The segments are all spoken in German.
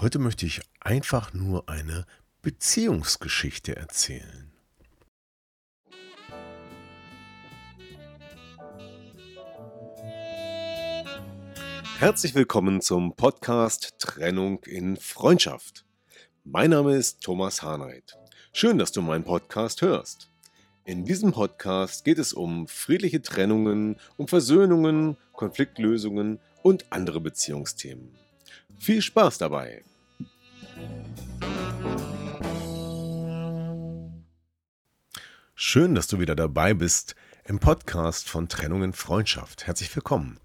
Heute möchte ich einfach nur eine Beziehungsgeschichte erzählen. Herzlich willkommen zum Podcast Trennung in Freundschaft. Mein Name ist Thomas Hahnreit. Schön, dass du meinen Podcast hörst. In diesem Podcast geht es um friedliche Trennungen, um Versöhnungen, Konfliktlösungen und andere Beziehungsthemen. Viel Spaß dabei! Schön, dass du wieder dabei bist im Podcast von Trennung in Freundschaft. Herzlich willkommen.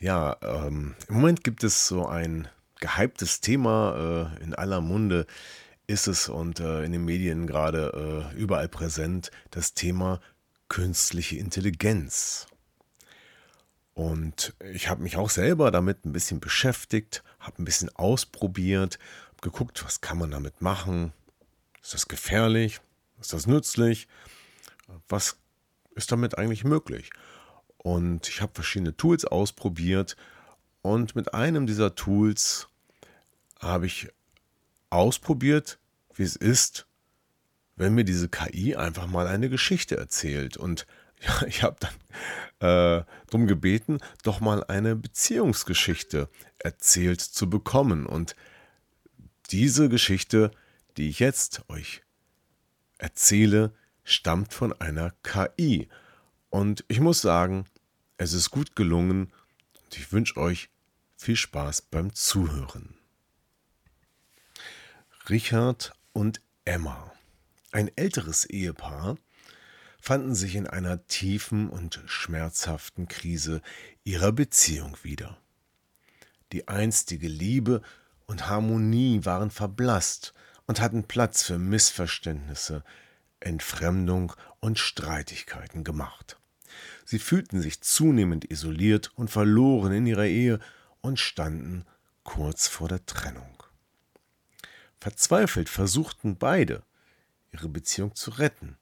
Ja, ähm, im Moment gibt es so ein gehyptes Thema äh, in aller Munde ist es und äh, in den Medien gerade äh, überall präsent das Thema künstliche Intelligenz. Und ich habe mich auch selber damit ein bisschen beschäftigt, habe ein bisschen ausprobiert, geguckt, was kann man damit machen? Ist das gefährlich? Ist das nützlich? Was ist damit eigentlich möglich? Und ich habe verschiedene Tools ausprobiert und mit einem dieser Tools habe ich ausprobiert, wie es ist, wenn mir diese KI einfach mal eine Geschichte erzählt. Und ja, ich habe dann äh, darum gebeten, doch mal eine Beziehungsgeschichte erzählt zu bekommen. Und diese Geschichte, die ich jetzt euch erzähle, stammt von einer KI. Und ich muss sagen, es ist gut gelungen und ich wünsche euch viel Spaß beim Zuhören. Richard und Emma, ein älteres Ehepaar, fanden sich in einer tiefen und schmerzhaften Krise ihrer Beziehung wieder. Die einstige Liebe und Harmonie waren verblasst und hatten Platz für Missverständnisse, Entfremdung und Streitigkeiten gemacht. Sie fühlten sich zunehmend isoliert und verloren in ihrer Ehe und standen kurz vor der Trennung. Verzweifelt versuchten beide, ihre Beziehung zu retten.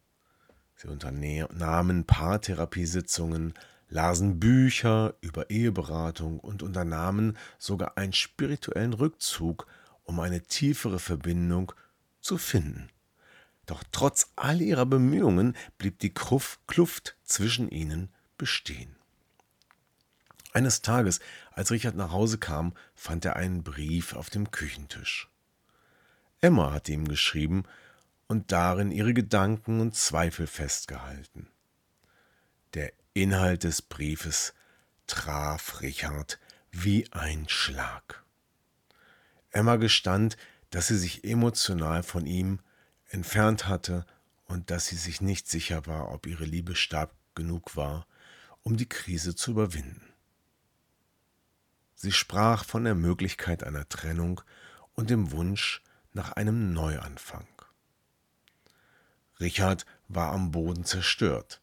Sie unternahmen Paartherapiesitzungen, lasen Bücher über Eheberatung und unternahmen sogar einen spirituellen Rückzug, um eine tiefere Verbindung zu finden. Doch trotz all ihrer Bemühungen blieb die Kluft zwischen ihnen bestehen. Eines Tages, als Richard nach Hause kam, fand er einen Brief auf dem Küchentisch. Emma hatte ihm geschrieben und darin ihre Gedanken und Zweifel festgehalten. Der Inhalt des Briefes traf Richard wie ein Schlag. Emma gestand, dass sie sich emotional von ihm entfernt hatte und dass sie sich nicht sicher war, ob ihre Liebe stark genug war, um die Krise zu überwinden. Sie sprach von der Möglichkeit einer Trennung und dem Wunsch, nach einem Neuanfang. Richard war am Boden zerstört.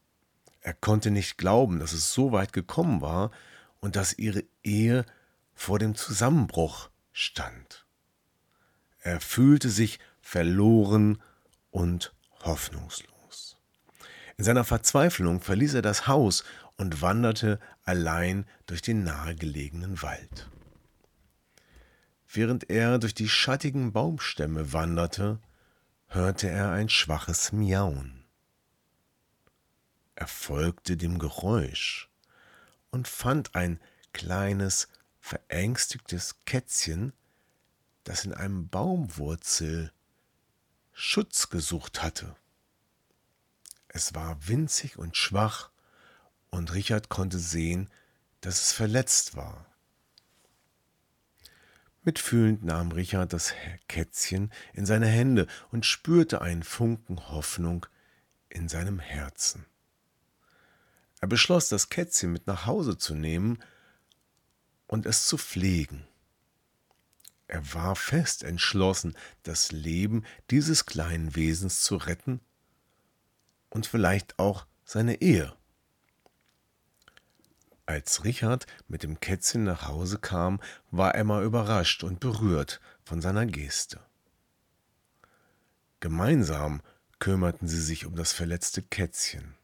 Er konnte nicht glauben, dass es so weit gekommen war und dass ihre Ehe vor dem Zusammenbruch stand. Er fühlte sich verloren und hoffnungslos. In seiner Verzweiflung verließ er das Haus und wanderte allein durch den nahegelegenen Wald. Während er durch die schattigen Baumstämme wanderte, hörte er ein schwaches Miauen. Er folgte dem Geräusch und fand ein kleines, verängstigtes Kätzchen, das in einem Baumwurzel Schutz gesucht hatte. Es war winzig und schwach, und Richard konnte sehen, dass es verletzt war. Mitfühlend nahm Richard das Kätzchen in seine Hände und spürte einen Funken Hoffnung in seinem Herzen. Er beschloss, das Kätzchen mit nach Hause zu nehmen und es zu pflegen. Er war fest entschlossen, das Leben dieses kleinen Wesens zu retten und vielleicht auch seine Ehe. Als Richard mit dem Kätzchen nach Hause kam, war Emma überrascht und berührt von seiner Geste. Gemeinsam kümmerten sie sich um das verletzte Kätzchen.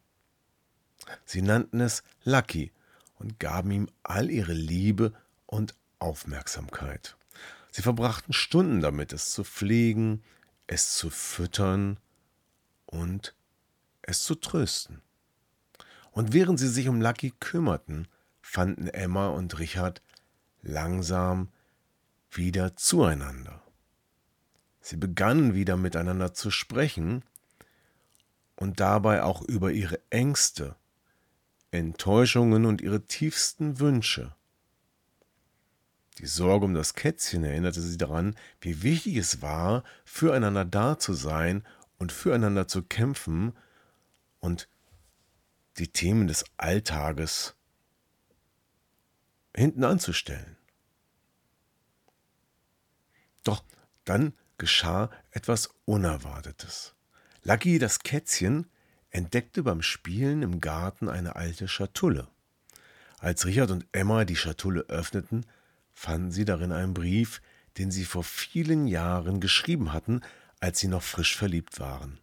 Sie nannten es Lucky und gaben ihm all ihre Liebe und Aufmerksamkeit. Sie verbrachten Stunden damit, es zu pflegen, es zu füttern und es zu trösten. Und während sie sich um Lucky kümmerten, fanden Emma und Richard langsam wieder zueinander. Sie begannen wieder miteinander zu sprechen und dabei auch über ihre Ängste, Enttäuschungen und ihre tiefsten Wünsche. Die Sorge um das Kätzchen erinnerte sie daran, wie wichtig es war, füreinander da zu sein und füreinander zu kämpfen und die Themen des Alltages hinten anzustellen. Doch dann geschah etwas Unerwartetes. Lucky, das Kätzchen, entdeckte beim Spielen im Garten eine alte Schatulle. Als Richard und Emma die Schatulle öffneten, fanden sie darin einen Brief, den sie vor vielen Jahren geschrieben hatten, als sie noch frisch verliebt waren.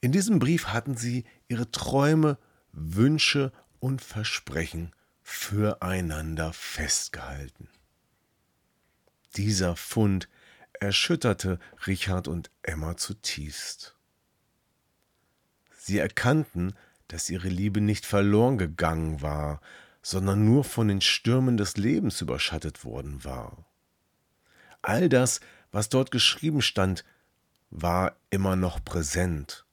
In diesem Brief hatten sie ihre Träume, Wünsche und Versprechen füreinander festgehalten. Dieser Fund erschütterte Richard und Emma zutiefst. Sie erkannten, dass ihre Liebe nicht verloren gegangen war, sondern nur von den Stürmen des Lebens überschattet worden war. All das, was dort geschrieben stand, war immer noch präsent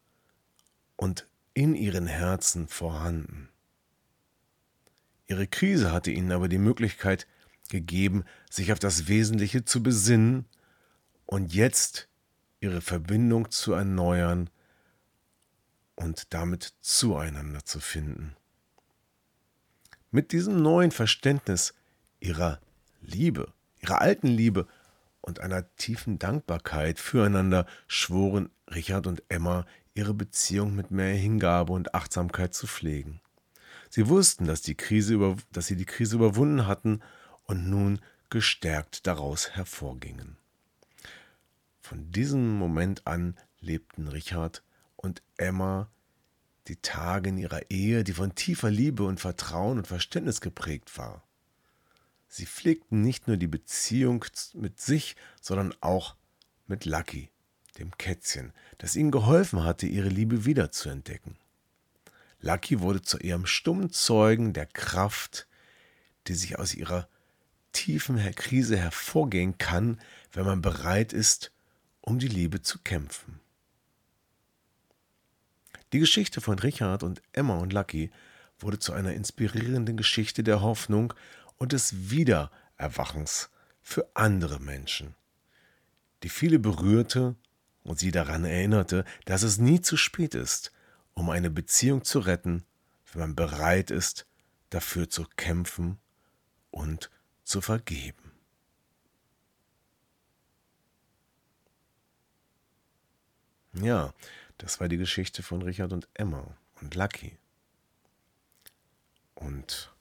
und in ihren Herzen vorhanden. Ihre Krise hatte ihnen aber die Möglichkeit gegeben, sich auf das Wesentliche zu besinnen und jetzt ihre Verbindung zu erneuern und damit zueinander zu finden. Mit diesem neuen Verständnis ihrer Liebe, ihrer alten Liebe und einer tiefen Dankbarkeit füreinander schworen Richard und Emma, ihre Beziehung mit mehr Hingabe und Achtsamkeit zu pflegen. Sie wussten, dass, die über, dass sie die Krise überwunden hatten und nun gestärkt daraus hervorgingen. Von diesem Moment an lebten Richard und Emma die Tage in ihrer Ehe, die von tiefer Liebe und Vertrauen und Verständnis geprägt war. Sie pflegten nicht nur die Beziehung mit sich, sondern auch mit Lucky, dem Kätzchen, das ihnen geholfen hatte, ihre Liebe wiederzuentdecken. Lucky wurde zu ihrem stummen Zeugen der Kraft, die sich aus ihrer tiefen Krise hervorgehen kann, wenn man bereit ist, um die Liebe zu kämpfen. Die Geschichte von Richard und Emma und Lucky wurde zu einer inspirierenden Geschichte der Hoffnung und des Wiedererwachens für andere Menschen, die viele berührte und sie daran erinnerte, dass es nie zu spät ist, um eine Beziehung zu retten, wenn man bereit ist, dafür zu kämpfen und zu vergeben. Ja, das war die Geschichte von Richard und Emma und Lucky. Und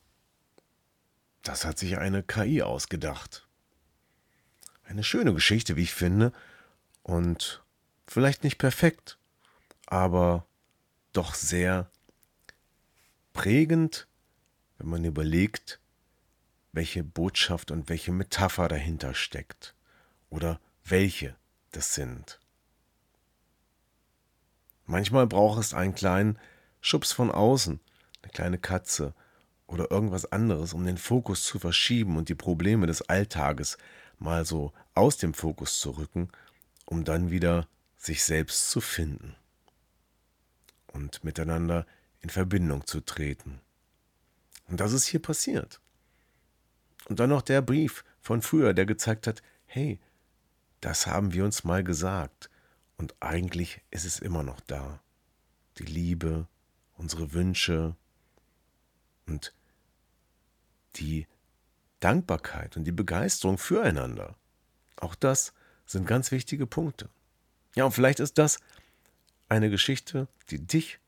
das hat sich eine KI ausgedacht. Eine schöne Geschichte, wie ich finde. Und vielleicht nicht perfekt, aber doch sehr prägend, wenn man überlegt, welche Botschaft und welche Metapher dahinter steckt. Oder welche das sind. Manchmal braucht es einen kleinen Schubs von außen, eine kleine Katze oder irgendwas anderes, um den Fokus zu verschieben und die Probleme des Alltages mal so aus dem Fokus zu rücken, um dann wieder sich selbst zu finden und miteinander in Verbindung zu treten. Und das ist hier passiert. Und dann noch der Brief von früher, der gezeigt hat, hey, das haben wir uns mal gesagt. Und eigentlich ist es immer noch da. Die Liebe, unsere Wünsche und die Dankbarkeit und die Begeisterung füreinander. Auch das sind ganz wichtige Punkte. Ja, und vielleicht ist das eine Geschichte, die dich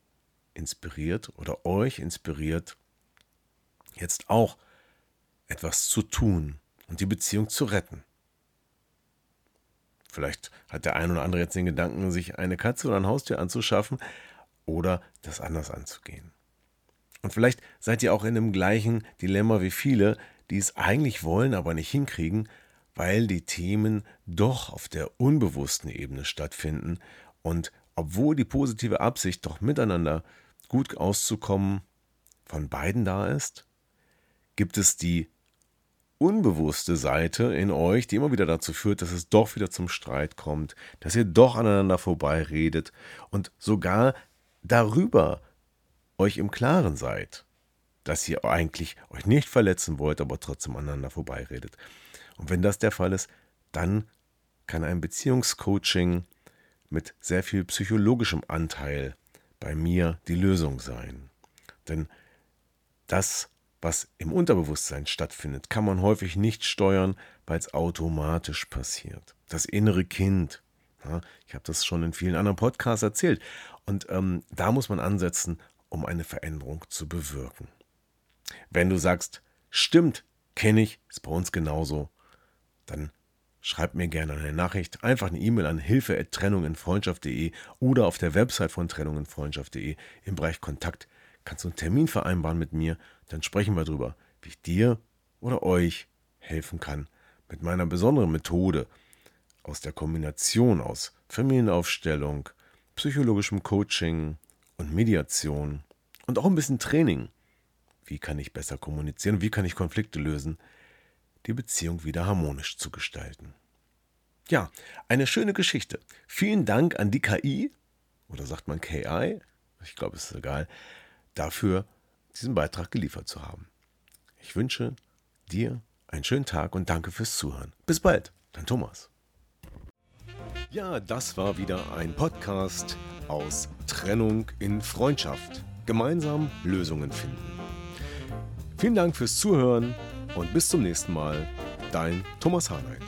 inspiriert oder euch inspiriert, jetzt auch etwas zu tun und die Beziehung zu retten. Vielleicht hat der ein oder andere jetzt den Gedanken, sich eine Katze oder ein Haustier anzuschaffen oder das anders anzugehen. Und vielleicht seid ihr auch in dem gleichen Dilemma wie viele, die es eigentlich wollen, aber nicht hinkriegen, weil die Themen doch auf der unbewussten Ebene stattfinden und obwohl die positive Absicht doch miteinander gut auszukommen von beiden da ist, gibt es die unbewusste Seite in euch, die immer wieder dazu führt, dass es doch wieder zum Streit kommt, dass ihr doch aneinander vorbeiredet und sogar darüber euch im Klaren seid, dass ihr eigentlich euch nicht verletzen wollt, aber trotzdem aneinander vorbeiredet. Und wenn das der Fall ist, dann kann ein Beziehungscoaching mit sehr viel psychologischem Anteil bei mir die Lösung sein. Denn das, was im Unterbewusstsein stattfindet, kann man häufig nicht steuern, weil es automatisch passiert. Das innere Kind. Ja, ich habe das schon in vielen anderen Podcasts erzählt. Und ähm, da muss man ansetzen, um eine Veränderung zu bewirken. Wenn du sagst, stimmt, kenne ich, ist bei uns genauso, dann schreib mir gerne eine Nachricht, einfach eine E-Mail an hilfe@trennunginfreundschaft.de oder auf der Website von trennunginfreundschaft.de im Bereich Kontakt kannst du einen Termin vereinbaren mit mir, dann sprechen wir darüber, wie ich dir oder euch helfen kann mit meiner besonderen Methode aus der Kombination aus Familienaufstellung, psychologischem Coaching und Mediation und auch ein bisschen Training. Wie kann ich besser kommunizieren? Wie kann ich Konflikte lösen? die Beziehung wieder harmonisch zu gestalten. Ja, eine schöne Geschichte. Vielen Dank an die KI, oder sagt man KI? Ich glaube, es ist egal, dafür diesen Beitrag geliefert zu haben. Ich wünsche dir einen schönen Tag und danke fürs Zuhören. Bis bald, dein Thomas. Ja, das war wieder ein Podcast aus Trennung in Freundschaft. Gemeinsam Lösungen finden. Vielen Dank fürs Zuhören und bis zum nächsten Mal, dein Thomas Harnight.